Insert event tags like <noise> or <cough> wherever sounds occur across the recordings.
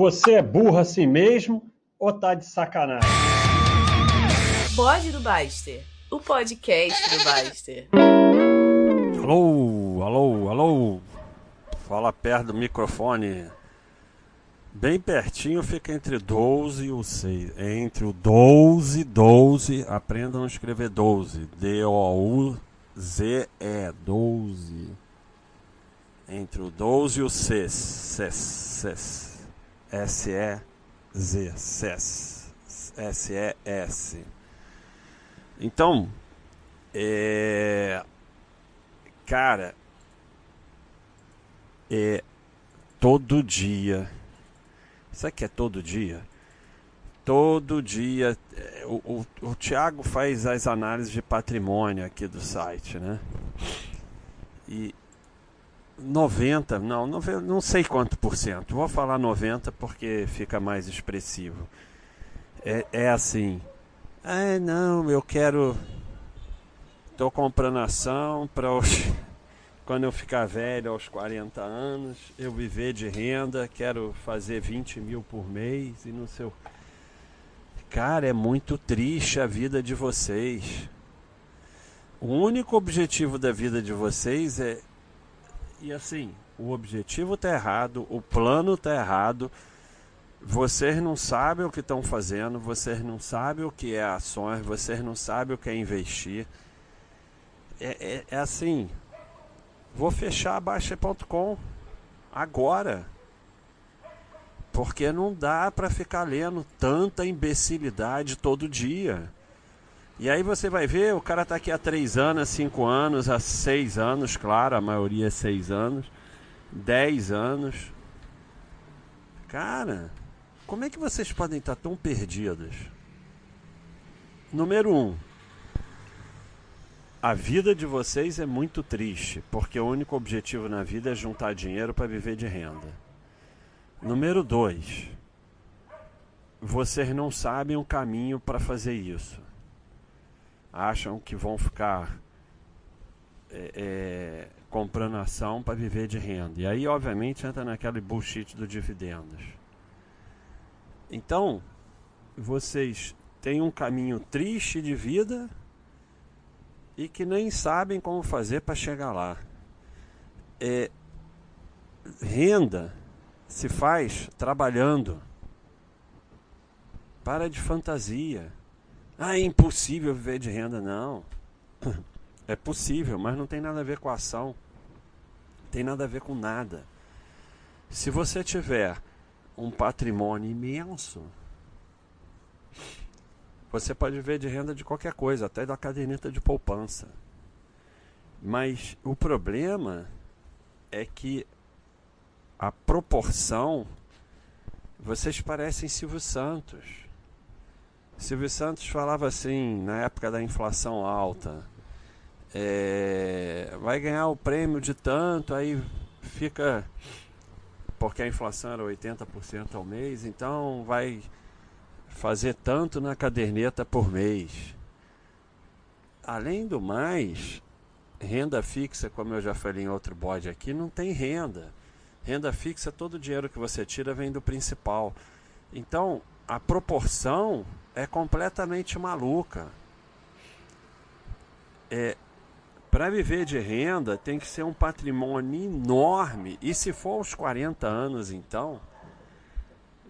Você é burro assim mesmo ou tá de sacanagem? Bode do Baster, o podcast do Baster. Alô, alô, alô. Fala perto do microfone. Bem pertinho fica entre 12 e o 6. Entre o 12 e 12. Aprendam a escrever 12. D-O-U-Z-E. 12. Entre o 12 e o 6. SES. S-E-Z. SES. S-E-S. Então, é. Cara, é todo dia. Sabe que é todo dia? Todo dia. é, O, o, o Thiago faz as análises de patrimônio aqui do site, né? E 90, não, não sei quanto por cento. Vou falar 90 porque fica mais expressivo. É, é assim. Ah, não, eu quero. Tô comprando ação para os. <laughs> Quando eu ficar velho, aos 40 anos, eu viver de renda, quero fazer 20 mil por mês e não sei o. Cara, é muito triste a vida de vocês. O único objetivo da vida de vocês é. E assim, o objetivo tá errado, o plano tá errado. Vocês não sabem o que estão fazendo, vocês não sabem o que é ações, vocês não sabem o que é investir. É, é, é assim, vou fechar a Baixa.com agora. Porque não dá para ficar lendo tanta imbecilidade todo dia. E aí você vai ver, o cara tá aqui há três anos, cinco anos, há seis anos, claro, a maioria é seis anos, dez anos. Cara, como é que vocês podem estar tão perdidos? Número um, a vida de vocês é muito triste, porque o único objetivo na vida é juntar dinheiro para viver de renda. Número dois, vocês não sabem o caminho para fazer isso. Acham que vão ficar é, é, comprando ação para viver de renda. E aí, obviamente, entra naquele bullshit do dividendos. Então, vocês têm um caminho triste de vida e que nem sabem como fazer para chegar lá. É, renda se faz trabalhando. Para de fantasia. Ah, é impossível viver de renda. Não. É possível, mas não tem nada a ver com a ação. Tem nada a ver com nada. Se você tiver um patrimônio imenso, você pode viver de renda de qualquer coisa, até da caderneta de poupança. Mas o problema é que a proporção. Vocês parecem Silvio Santos. Silvio Santos falava assim, na época da inflação alta: é, vai ganhar o prêmio de tanto, aí fica. Porque a inflação era 80% ao mês, então vai fazer tanto na caderneta por mês. Além do mais, renda fixa, como eu já falei em outro bode aqui, não tem renda. Renda fixa, todo o dinheiro que você tira vem do principal. Então, a proporção é completamente maluca. É, para viver de renda tem que ser um patrimônio enorme. E se for aos 40 anos, então,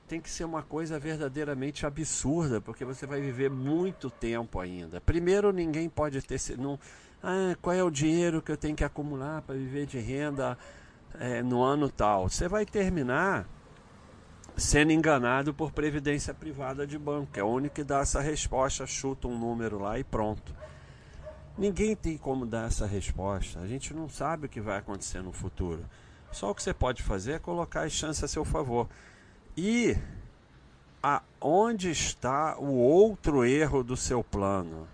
tem que ser uma coisa verdadeiramente absurda, porque você vai viver muito tempo ainda. Primeiro, ninguém pode ter. Não, ah, qual é o dinheiro que eu tenho que acumular para viver de renda é, no ano tal? Você vai terminar sendo enganado por previdência privada de banco, é o único que dá essa resposta, chuta um número lá e pronto. Ninguém tem como dar essa resposta. A gente não sabe o que vai acontecer no futuro. Só o que você pode fazer é colocar as chances a seu favor. E aonde está o outro erro do seu plano?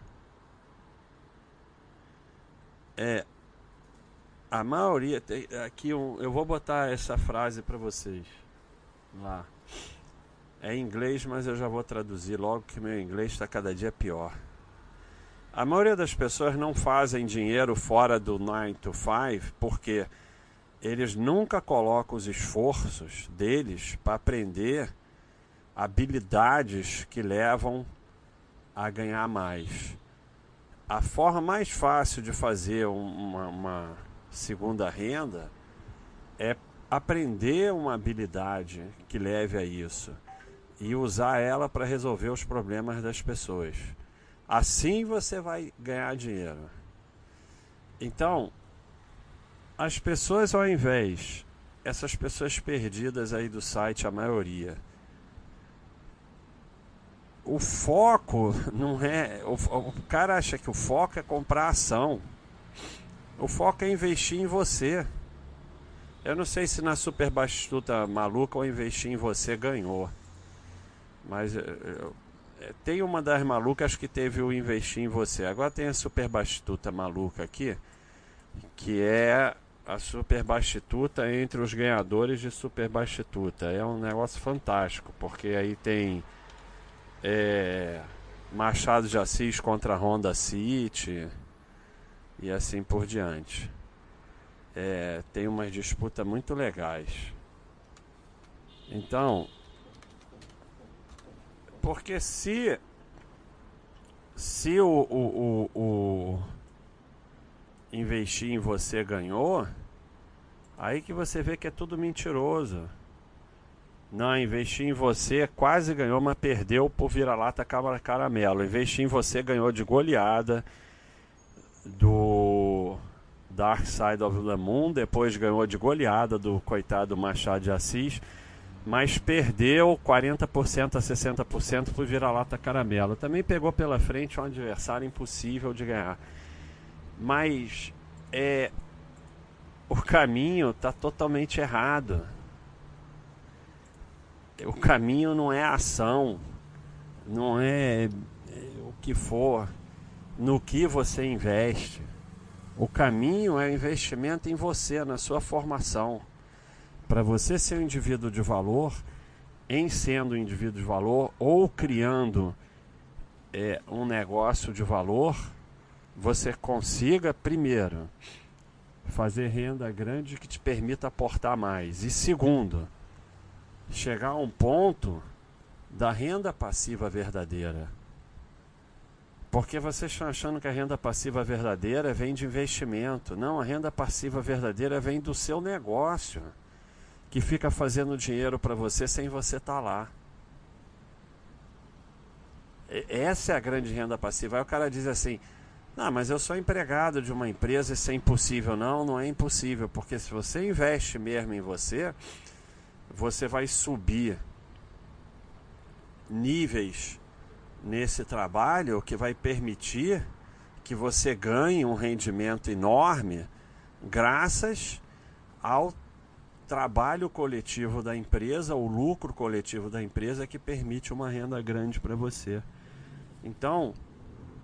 É a maioria aqui eu vou botar essa frase para vocês lá. É em inglês, mas eu já vou traduzir logo que meu inglês está cada dia pior. A maioria das pessoas não fazem dinheiro fora do 9 to 5 porque eles nunca colocam os esforços deles para aprender habilidades que levam a ganhar mais. A forma mais fácil de fazer uma, uma segunda renda é aprender uma habilidade que leve a isso e usar ela para resolver os problemas das pessoas. Assim você vai ganhar dinheiro. Então, as pessoas ao invés, essas pessoas perdidas aí do site, a maioria, o foco <laughs> não é. O, o cara acha que o foco é comprar ação. O foco é investir em você. Eu não sei se na Super Bastuta Maluca ou investir em você ganhou. Mas eu, eu, tem uma das malucas que teve o investir em você. Agora tem a Super Bastuta Maluca aqui, que é a Super Bastituta entre os ganhadores de Super Bastituta. É um negócio fantástico, porque aí tem é, Machado de Assis contra Honda City e assim por diante. É, tem umas disputas muito legais. Então, porque se se o, o, o, o investir em você ganhou, aí que você vê que é tudo mentiroso. Não, investir em você quase ganhou, mas perdeu por vira-lata caramelo. Investir em você ganhou de goleada do Dark Side of the Moon, depois ganhou de goleada do coitado Machado de Assis, mas perdeu 40% a 60% por vira-lata caramelo. Também pegou pela frente um adversário impossível de ganhar. Mas é o caminho está totalmente errado o caminho não é ação, não é, é o que for, no que você investe. O caminho é o investimento em você, na sua formação. Para você ser um indivíduo de valor, em sendo um indivíduo de valor ou criando é, um negócio de valor, você consiga, primeiro, fazer renda grande que te permita aportar mais. E segundo, chegar a um ponto da renda passiva verdadeira. Porque vocês estão achando que a renda passiva verdadeira vem de investimento. Não, a renda passiva verdadeira vem do seu negócio, que fica fazendo dinheiro para você sem você estar tá lá. Essa é a grande renda passiva. Aí o cara diz assim: Não, mas eu sou empregado de uma empresa, isso é impossível. Não, não é impossível, porque se você investe mesmo em você, você vai subir níveis nesse trabalho que vai permitir que você ganhe um rendimento enorme graças ao trabalho coletivo da empresa, o lucro coletivo da empresa que permite uma renda grande para você. Então,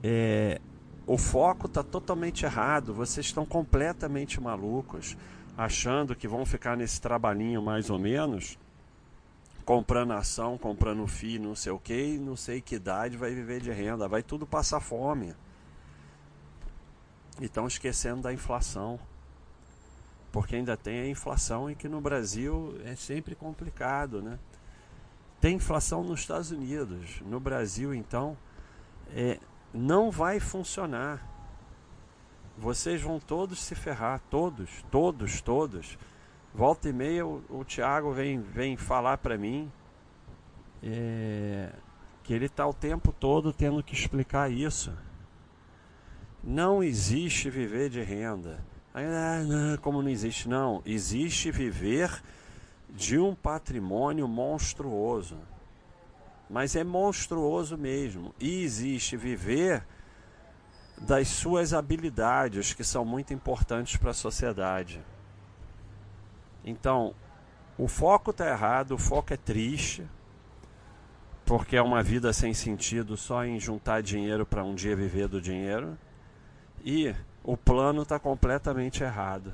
é, o foco está totalmente errado, vocês estão completamente malucos achando que vão ficar nesse trabalhinho mais ou menos, comprando ação, comprando FII, não sei o que, não sei que idade vai viver de renda, vai tudo passar fome. E estão esquecendo da inflação. Porque ainda tem a inflação e que no Brasil é sempre complicado, né? Tem inflação nos Estados Unidos. No Brasil, então, é, não vai funcionar. Vocês vão todos se ferrar, todos, todos, todos. Volta e meia o, o Thiago vem, vem falar para mim é, que ele está o tempo todo tendo que explicar isso. Não existe viver de renda. Ah, como não existe? Não, existe viver de um patrimônio monstruoso. Mas é monstruoso mesmo. E existe viver das suas habilidades, que são muito importantes para a sociedade. Então, o foco está errado, o foco é triste, porque é uma vida sem sentido só em juntar dinheiro para um dia viver do dinheiro. E o plano está completamente errado.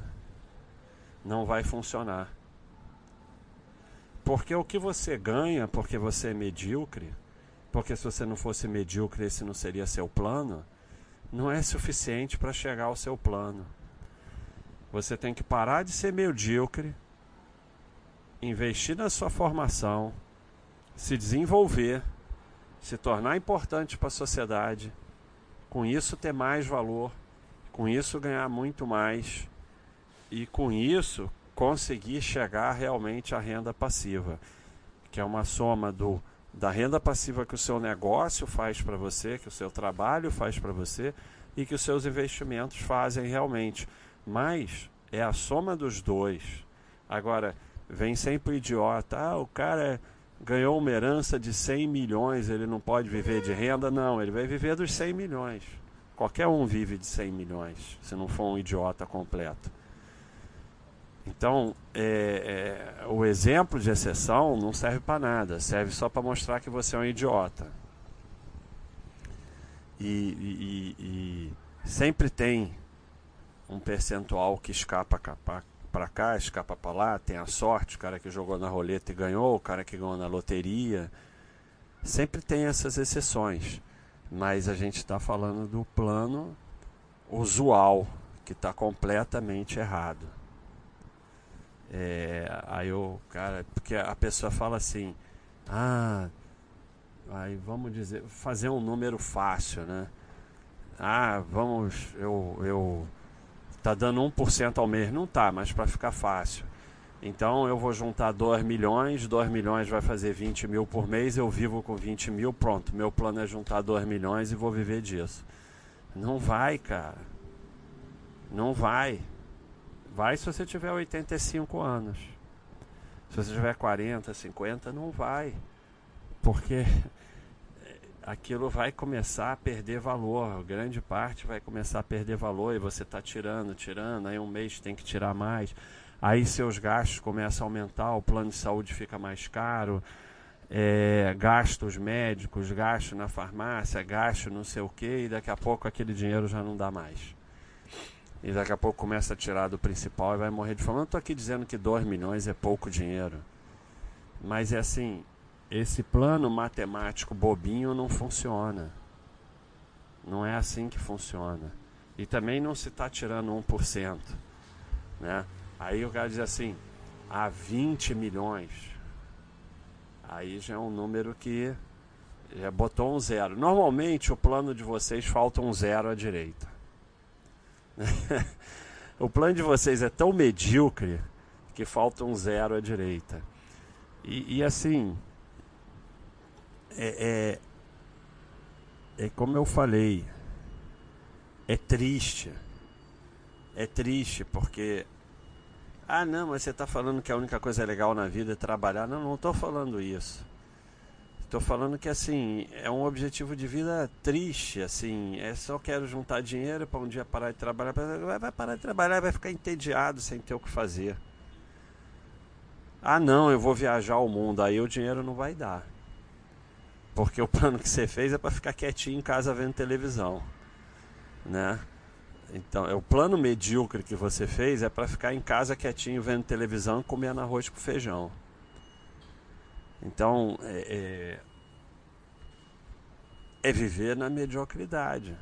Não vai funcionar. Porque o que você ganha porque você é medíocre, porque se você não fosse medíocre, esse não seria seu plano não é suficiente para chegar ao seu plano. Você tem que parar de ser medíocre, investir na sua formação, se desenvolver, se tornar importante para a sociedade, com isso ter mais valor, com isso ganhar muito mais e com isso conseguir chegar realmente à renda passiva, que é uma soma do da renda passiva que o seu negócio faz para você, que o seu trabalho faz para você e que os seus investimentos fazem realmente. Mas é a soma dos dois. Agora, vem sempre idiota, ah, o cara ganhou uma herança de 100 milhões, ele não pode viver de renda? Não, ele vai viver dos 100 milhões. Qualquer um vive de 100 milhões, se não for um idiota completo. Então, é, é, o exemplo de exceção não serve para nada, serve só para mostrar que você é um idiota. E, e, e, sempre tem um percentual que escapa para cá, escapa para lá, tem a sorte, o cara que jogou na roleta e ganhou, o cara que ganhou na loteria. Sempre tem essas exceções, mas a gente está falando do plano usual, que está completamente errado. É, aí o cara, porque a pessoa fala assim, ah, aí vamos dizer, fazer um número fácil, né? Ah, vamos, eu, eu tá dando 1% ao mês, não tá, mas para ficar fácil. Então eu vou juntar 2 milhões, 2 milhões vai fazer 20 mil por mês, eu vivo com 20 mil, pronto. Meu plano é juntar 2 milhões e vou viver disso. Não vai, cara. Não vai. Vai se você tiver 85 anos. Se você tiver 40, 50, não vai. Porque aquilo vai começar a perder valor. Grande parte vai começar a perder valor e você está tirando, tirando. Aí um mês tem que tirar mais. Aí seus gastos começam a aumentar, o plano de saúde fica mais caro. É, gastos médicos, gastos na farmácia, gastos não sei o que, e daqui a pouco aquele dinheiro já não dá mais e daqui a pouco começa a tirar do principal e vai morrer de fome. Eu não estou aqui dizendo que 2 milhões é pouco dinheiro, mas é assim: esse plano matemático bobinho não funciona. Não é assim que funciona. E também não se está tirando 1%. Né? Aí o cara diz assim: há 20 milhões. Aí já é um número que já botou um zero. Normalmente o plano de vocês falta um zero à direita. <laughs> o plano de vocês é tão medíocre que falta um zero à direita. E, e assim, é, é, é como eu falei, é triste. É triste porque ah, não, mas você está falando que a única coisa legal na vida é trabalhar. Não, não estou falando isso. Estou falando que assim é um objetivo de vida triste, assim, é só quero juntar dinheiro para um dia parar de trabalhar, vai parar de trabalhar, vai ficar entediado sem ter o que fazer. Ah, não, eu vou viajar o mundo, aí o dinheiro não vai dar. Porque o plano que você fez é para ficar quietinho em casa vendo televisão, né? Então, é o plano medíocre que você fez é para ficar em casa quietinho vendo televisão, comendo arroz com feijão. Então, é, é, é viver na mediocridade,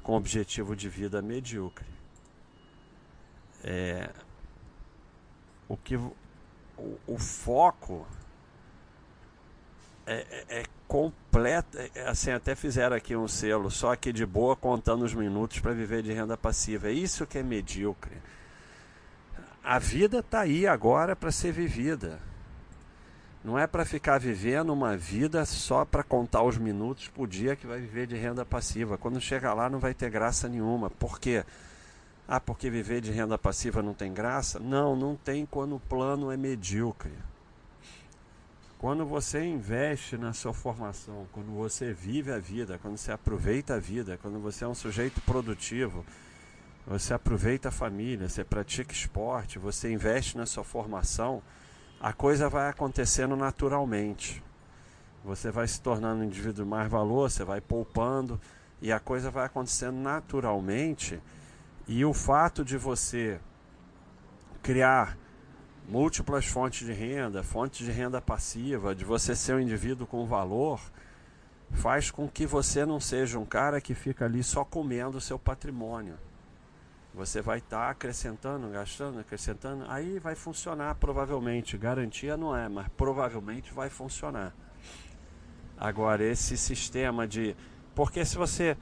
com objetivo de vida medíocre. É, o que o, o foco é, é, completo. É, assim, até fizeram aqui um selo, só aqui de boa, contando os minutos para viver de renda passiva. É isso que é medíocre. A vida está aí agora para ser vivida. Não é para ficar vivendo uma vida só para contar os minutos por dia que vai viver de renda passiva. Quando chegar lá não vai ter graça nenhuma. Por quê? Ah, porque viver de renda passiva não tem graça? Não, não tem quando o plano é medíocre. Quando você investe na sua formação, quando você vive a vida, quando você aproveita a vida, quando você é um sujeito produtivo, você aproveita a família, você pratica esporte, você investe na sua formação, a coisa vai acontecendo naturalmente. Você vai se tornando um indivíduo mais valor, você vai poupando e a coisa vai acontecendo naturalmente. E o fato de você criar múltiplas fontes de renda, fontes de renda passiva, de você ser um indivíduo com valor, faz com que você não seja um cara que fica ali só comendo o seu patrimônio. Você vai estar tá acrescentando, gastando, acrescentando, aí vai funcionar provavelmente. Garantia não é, mas provavelmente vai funcionar. Agora, esse sistema de. Porque se você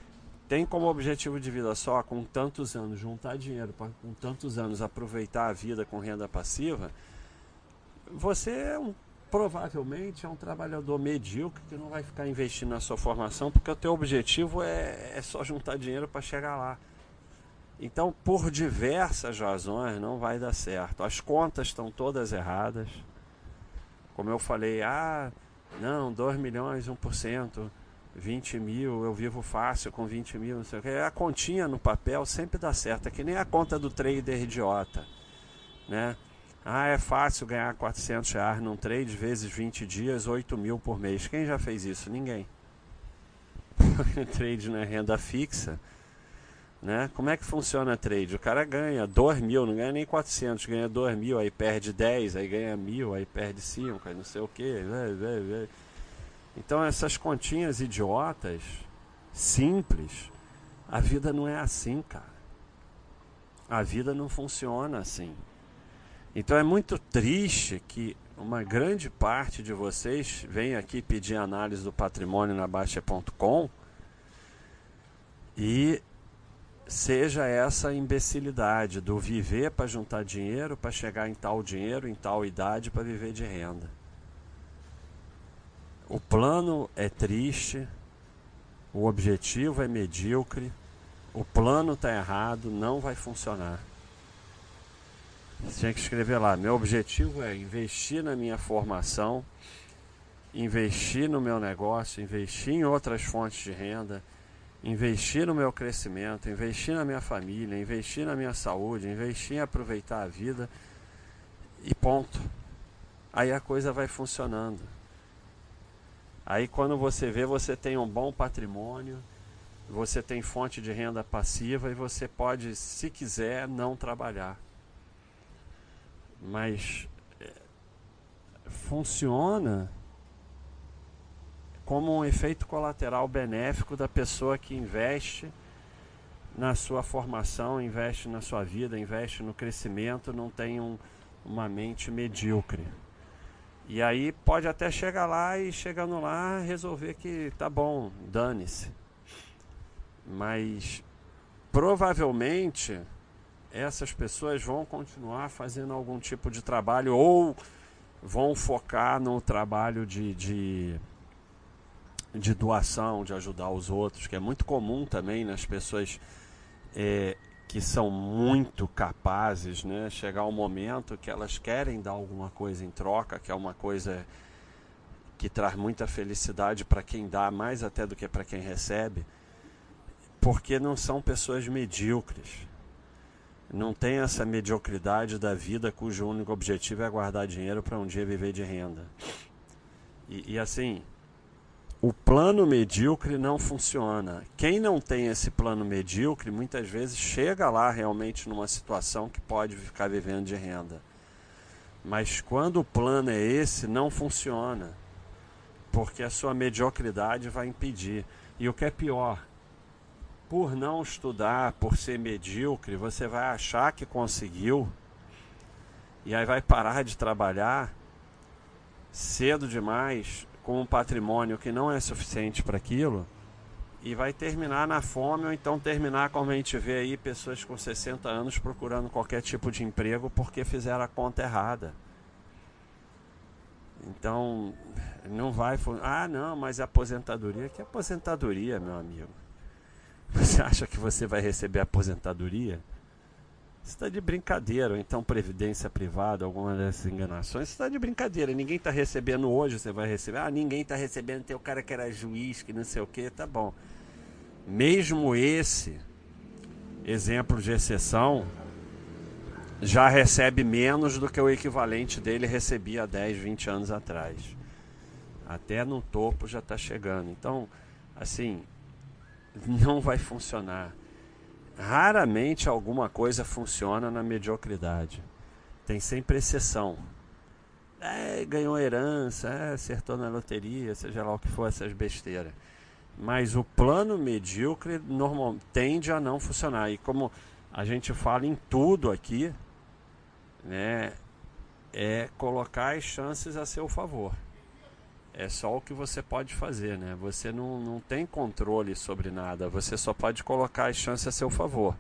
tem como objetivo de vida só, com tantos anos, juntar dinheiro para com tantos anos aproveitar a vida com renda passiva, você é um, provavelmente é um trabalhador medíocre que não vai ficar investindo na sua formação porque o teu objetivo é, é só juntar dinheiro para chegar lá. Então, por diversas razões, não vai dar certo. As contas estão todas erradas. Como eu falei, ah, não, 2 milhões, 1%, 20 mil, eu vivo fácil com 20 mil, não sei o que. A continha no papel sempre dá certo. É que nem a conta do trader idiota, né? Ah, é fácil ganhar 400 reais num trade vezes 20 dias, 8 mil por mês. Quem já fez isso? Ninguém. <laughs> trade na renda fixa né? Como é que funciona trade? O cara ganha 2 mil, não ganha nem 400, ganha 2 mil, aí perde 10, aí ganha mil, aí perde 5, aí não sei o que. Então essas continhas idiotas, simples, a vida não é assim, cara. A vida não funciona assim. Então é muito triste que uma grande parte de vocês vem aqui pedir análise do patrimônio na Baixa.com e seja essa imbecilidade do viver para juntar dinheiro, para chegar em tal dinheiro, em tal idade, para viver de renda. O plano é triste, o objetivo é medíocre, o plano está errado, não vai funcionar. Você tinha que escrever lá: meu objetivo é investir na minha formação, investir no meu negócio, investir em outras fontes de renda investir no meu crescimento, investir na minha família, investir na minha saúde, investir em aproveitar a vida e ponto. Aí a coisa vai funcionando. Aí quando você vê, você tem um bom patrimônio, você tem fonte de renda passiva e você pode, se quiser, não trabalhar. Mas é, funciona como um efeito colateral benéfico da pessoa que investe na sua formação, investe na sua vida, investe no crescimento, não tem um, uma mente medíocre. E aí pode até chegar lá e chegando lá resolver que tá bom, dane-se. Mas provavelmente essas pessoas vão continuar fazendo algum tipo de trabalho ou vão focar no trabalho de, de de doação, de ajudar os outros, que é muito comum também nas pessoas é, que são muito capazes, né? Chegar um momento que elas querem dar alguma coisa em troca, que é uma coisa que traz muita felicidade para quem dá, mais até do que para quem recebe, porque não são pessoas medíocres. Não tem essa mediocridade da vida cujo único objetivo é guardar dinheiro para um dia viver de renda. E, e assim, o plano medíocre não funciona. Quem não tem esse plano medíocre, muitas vezes chega lá realmente numa situação que pode ficar vivendo de renda. Mas quando o plano é esse, não funciona. Porque a sua mediocridade vai impedir. E o que é pior, por não estudar, por ser medíocre, você vai achar que conseguiu e aí vai parar de trabalhar cedo demais com um patrimônio que não é suficiente para aquilo e vai terminar na fome ou então terminar como a gente vê aí pessoas com 60 anos procurando qualquer tipo de emprego porque fizeram a conta errada. Então, não vai. Ah, não, mas aposentadoria. Que aposentadoria, meu amigo? <laughs> Você acha que você vai receber aposentadoria? Está de brincadeira, ou então previdência privada, alguma dessas enganações, está de brincadeira. Ninguém está recebendo hoje, você vai receber. Ah, ninguém está recebendo, tem o cara que era juiz, que não sei o que, tá bom. Mesmo esse exemplo de exceção já recebe menos do que o equivalente dele recebia há 10, 20 anos atrás. Até no topo já está chegando. Então, assim, não vai funcionar. Raramente alguma coisa funciona na mediocridade. Tem sempre exceção. É, ganhou herança, é, acertou na loteria, seja lá o que for essas besteiras. Mas o plano medíocre normal, tende a não funcionar. E como a gente fala em tudo aqui, né? É colocar as chances a seu favor. É só o que você pode fazer, né? Você não, não tem controle sobre nada, você só pode colocar as chances a seu favor.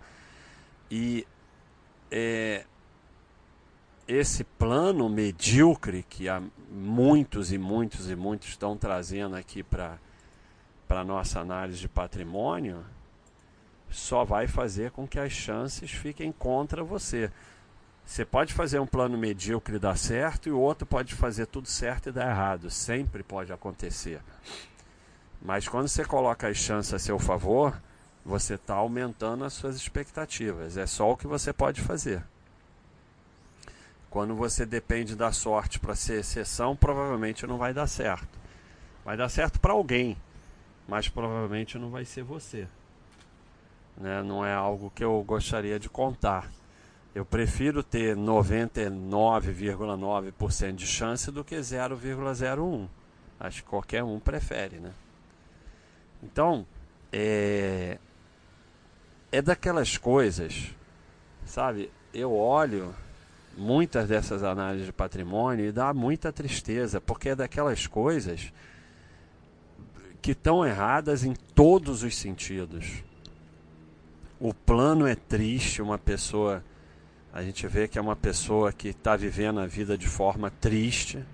E é, esse plano medíocre que há muitos e muitos e muitos estão trazendo aqui para a nossa análise de patrimônio, só vai fazer com que as chances fiquem contra você. Você pode fazer um plano medíocre e dar certo, e o outro pode fazer tudo certo e dar errado. Sempre pode acontecer. Mas quando você coloca as chances a seu favor, você está aumentando as suas expectativas. É só o que você pode fazer. Quando você depende da sorte para ser exceção, provavelmente não vai dar certo. Vai dar certo para alguém, mas provavelmente não vai ser você. Né? Não é algo que eu gostaria de contar. Eu prefiro ter 99,9% de chance do que 0,01. Acho que qualquer um prefere, né? Então, é, é daquelas coisas, sabe? Eu olho muitas dessas análises de patrimônio e dá muita tristeza, porque é daquelas coisas que estão erradas em todos os sentidos. O plano é triste, uma pessoa a gente vê que é uma pessoa que está vivendo a vida de forma triste,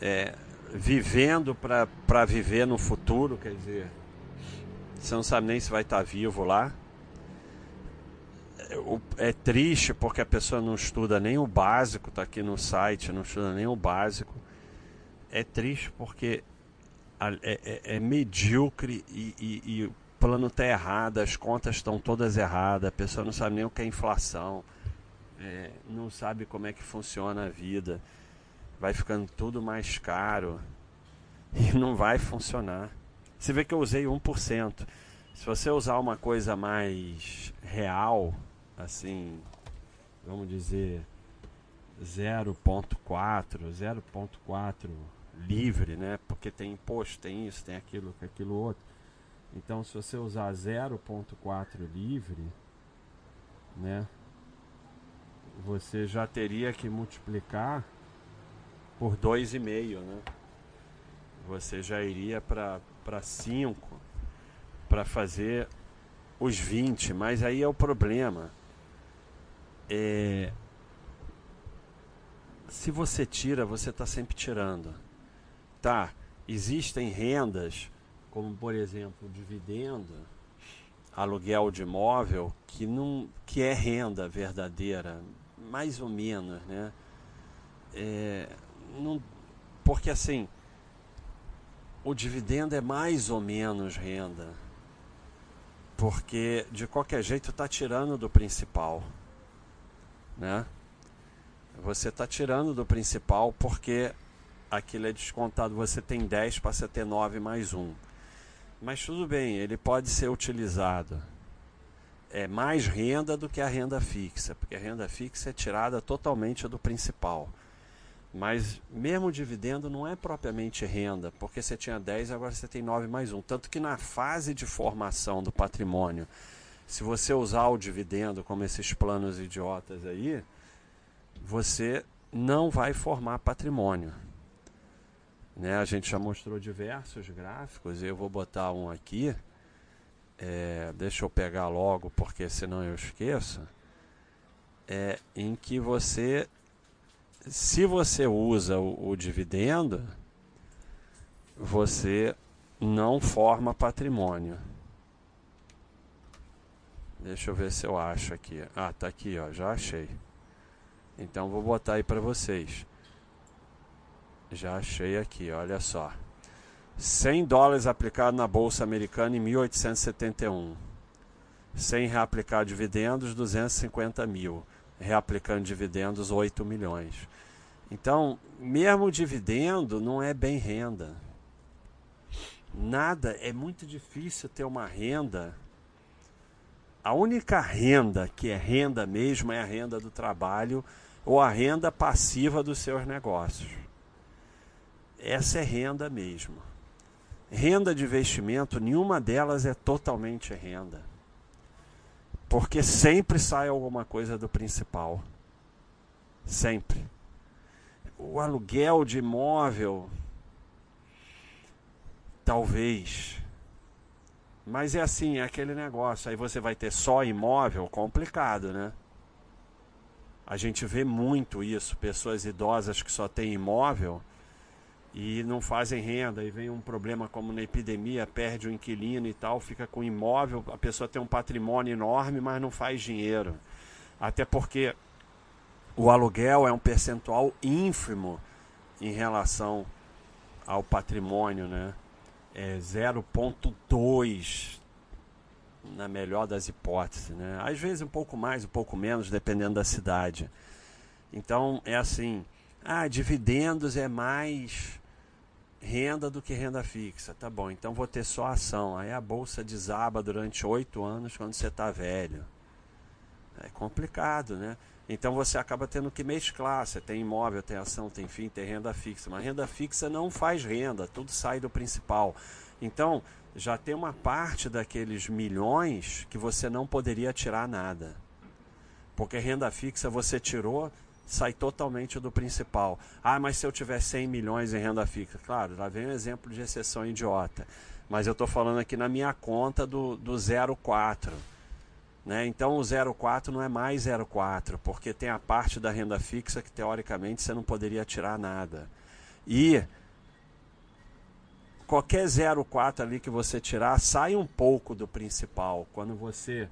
é, vivendo para viver no futuro, quer dizer, você não sabe nem se vai estar tá vivo lá. É, é triste porque a pessoa não estuda nem o básico, está aqui no site, não estuda nem o básico. É triste porque é, é, é medíocre e, e, e plano está errado, as contas estão todas erradas, a pessoa não sabe nem o que é inflação, é, não sabe como é que funciona a vida, vai ficando tudo mais caro <laughs> e não vai funcionar. Você vê que eu usei 1%. Se você usar uma coisa mais real, assim, vamos dizer 0.4, 0.4 livre, né? Porque tem imposto, tem isso, tem aquilo, tem aquilo outro então, se você usar 0.4 livre, né, você já teria que multiplicar por 2,5, né? Você já iria para 5 para fazer os 20, mas aí é o problema. É, se você tira, você está sempre tirando. Tá, existem rendas como por exemplo dividendo, aluguel de imóvel, que, não, que é renda verdadeira, mais ou menos, né? É, não, porque assim, o dividendo é mais ou menos renda, porque de qualquer jeito está tirando do principal, né? Você está tirando do principal porque aquilo é descontado, você tem 10, passa a ter 9 mais 1. Mas tudo bem, ele pode ser utilizado. É mais renda do que a renda fixa, porque a renda fixa é tirada totalmente do principal. Mas mesmo o dividendo não é propriamente renda, porque você tinha 10, agora você tem 9 mais 1. Tanto que na fase de formação do patrimônio, se você usar o dividendo como esses planos idiotas aí, você não vai formar patrimônio. Né? A gente já mostrou diversos gráficos, eu vou botar um aqui. É, deixa eu pegar logo, porque senão eu esqueço. É, em que você, se você usa o, o dividendo, você não forma patrimônio. Deixa eu ver se eu acho aqui. Ah, tá aqui, ó, já achei. Então vou botar aí para vocês. Já achei aqui, olha só. 100 dólares aplicado na bolsa americana em 1871. Sem reaplicar dividendos, 250 mil. Reaplicando dividendos, 8 milhões. Então, mesmo dividendo não é bem renda. Nada, é muito difícil ter uma renda. A única renda que é renda mesmo é a renda do trabalho ou a renda passiva dos seus negócios essa é renda mesmo. Renda de investimento, nenhuma delas é totalmente renda. Porque sempre sai alguma coisa do principal. Sempre. O aluguel de imóvel, talvez. Mas é assim, é aquele negócio. Aí você vai ter só imóvel, complicado, né? A gente vê muito isso, pessoas idosas que só têm imóvel e não fazem renda, e vem um problema como na epidemia, perde o inquilino e tal, fica com imóvel, a pessoa tem um patrimônio enorme, mas não faz dinheiro. Até porque o aluguel é um percentual ínfimo em relação ao patrimônio, né? É 0,2 na melhor das hipóteses, né? Às vezes um pouco mais, um pouco menos, dependendo da cidade. Então é assim, ah, dividendos é mais renda do que renda fixa. Tá bom, então vou ter só ação. Aí a bolsa desaba durante oito anos quando você está velho. É complicado, né? Então você acaba tendo que mesclar. Você tem imóvel, tem ação, tem fim, tem renda fixa. Mas renda fixa não faz renda, tudo sai do principal. Então já tem uma parte daqueles milhões que você não poderia tirar nada. Porque renda fixa você tirou, sai totalmente do principal. Ah, mas se eu tiver 100 milhões em renda fixa, claro, lá vem um exemplo de exceção idiota. Mas eu estou falando aqui na minha conta do, do 04. Né? Então o 04 não é mais 04, porque tem a parte da renda fixa que teoricamente você não poderia tirar nada. E qualquer 04 ali que você tirar sai um pouco do principal. Quando você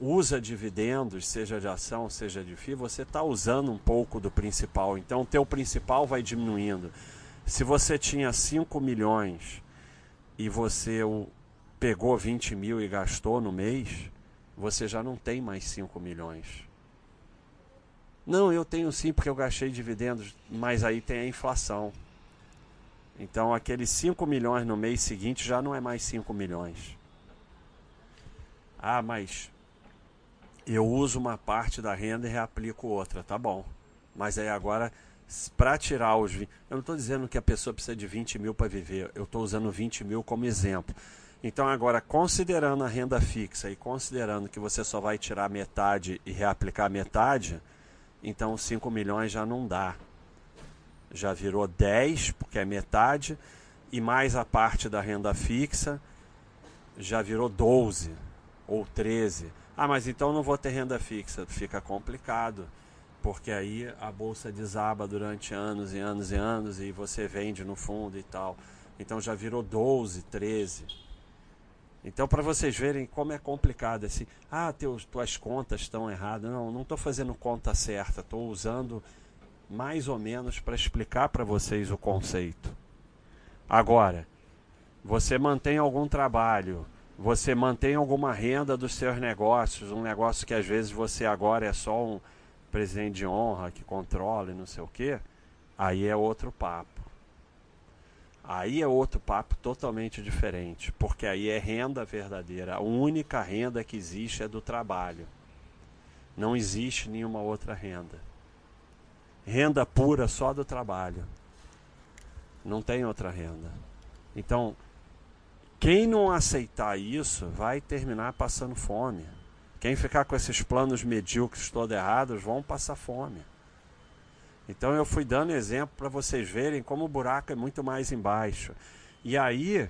usa dividendos, seja de ação, seja de FII, você está usando um pouco do principal. Então, o teu principal vai diminuindo. Se você tinha 5 milhões e você pegou 20 mil e gastou no mês, você já não tem mais 5 milhões. Não, eu tenho sim porque eu gastei dividendos, mas aí tem a inflação. Então, aqueles 5 milhões no mês seguinte já não é mais 5 milhões. Ah, mas eu uso uma parte da renda e reaplico outra, tá bom. Mas aí agora, para tirar os. Eu não estou dizendo que a pessoa precisa de 20 mil para viver, eu estou usando 20 mil como exemplo. Então, agora, considerando a renda fixa e considerando que você só vai tirar metade e reaplicar metade, então 5 milhões já não dá. Já virou 10, porque é metade, e mais a parte da renda fixa, já virou 12 ou 13. Ah, mas então não vou ter renda fixa. Fica complicado, porque aí a bolsa desaba durante anos e anos e anos e você vende no fundo e tal. Então já virou 12, 13. Então, para vocês verem como é complicado assim, ah, teus, tuas contas estão erradas. Não, não estou fazendo conta certa, estou usando mais ou menos para explicar para vocês o conceito. Agora, você mantém algum trabalho, você mantém alguma renda dos seus negócios, um negócio que às vezes você agora é só um presidente de honra que controla e não sei o que, aí é outro papo. Aí é outro papo totalmente diferente, porque aí é renda verdadeira. A única renda que existe é do trabalho. Não existe nenhuma outra renda. Renda pura só do trabalho. Não tem outra renda. Então, quem não aceitar isso vai terminar passando fome. Quem ficar com esses planos medíocres todos errados vão passar fome. Então eu fui dando exemplo para vocês verem como o buraco é muito mais embaixo. E aí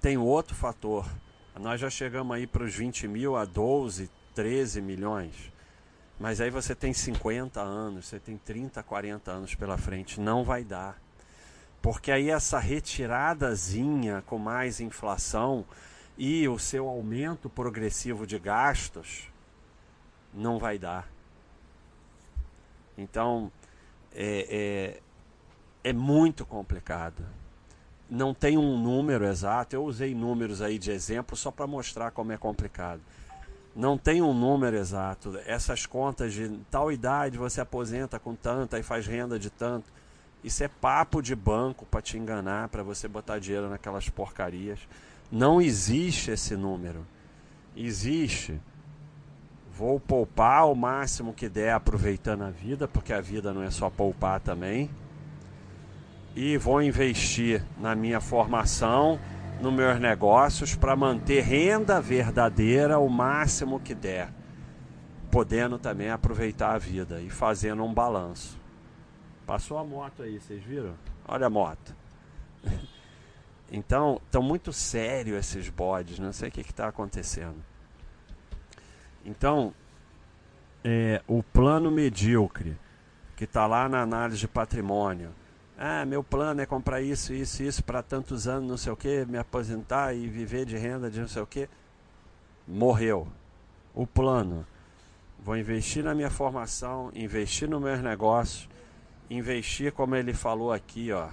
tem outro fator. Nós já chegamos aí para os 20 mil a 12, 13 milhões. Mas aí você tem 50 anos, você tem 30, 40 anos pela frente. Não vai dar. Porque aí essa retiradazinha com mais inflação e o seu aumento progressivo de gastos não vai dar. Então é, é, é muito complicado. Não tem um número exato. Eu usei números aí de exemplo só para mostrar como é complicado. Não tem um número exato. Essas contas de tal idade você aposenta com tanto e faz renda de tanto isso é papo de banco para te enganar, para você botar dinheiro naquelas porcarias. Não existe esse número. Existe. Vou poupar o máximo que der aproveitando a vida, porque a vida não é só poupar também. E vou investir na minha formação nos meus negócios para manter renda verdadeira o máximo que der, podendo também aproveitar a vida e fazendo um balanço. Passou a moto aí, vocês viram? Olha a moto. <laughs> Então, estão muito sério esses bodes, não sei o que está acontecendo. Então, é, o plano medíocre, que está lá na análise de patrimônio. Ah, meu plano é comprar isso, isso, isso para tantos anos, não sei o que, me aposentar e viver de renda de não sei o que. Morreu. O plano. Vou investir na minha formação, investir nos meus negócios, investir como ele falou aqui, ó,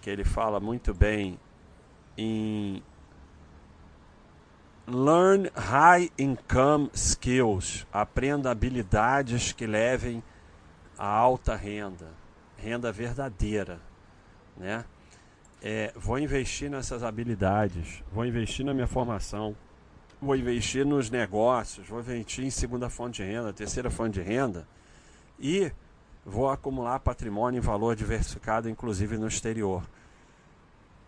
que ele fala muito bem em Learn high income skills. Aprenda habilidades que levem a alta renda, renda verdadeira, né? É, vou investir nessas habilidades, vou investir na minha formação, vou investir nos negócios, vou investir em segunda fonte de renda, terceira fonte de renda e vou acumular patrimônio em valor diversificado, inclusive no exterior.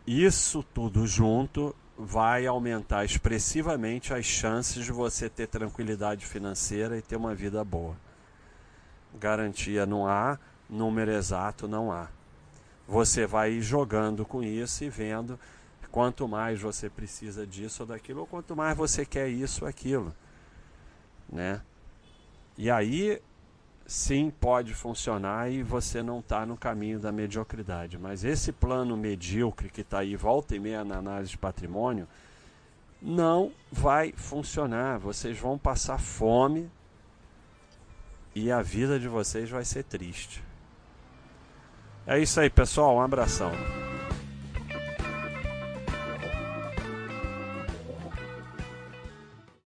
Isso tudo junto vai aumentar expressivamente as chances de você ter tranquilidade financeira e ter uma vida boa. Garantia não há, número exato não há. Você vai jogando com isso e vendo quanto mais você precisa disso ou daquilo, ou quanto mais você quer isso ou aquilo. Né? E aí sim pode funcionar e você não está no caminho da mediocridade. Mas esse plano medíocre que está aí, volta e meia na análise de patrimônio, não vai funcionar. Vocês vão passar fome e a vida de vocês vai ser triste. É isso aí, pessoal. Um abração.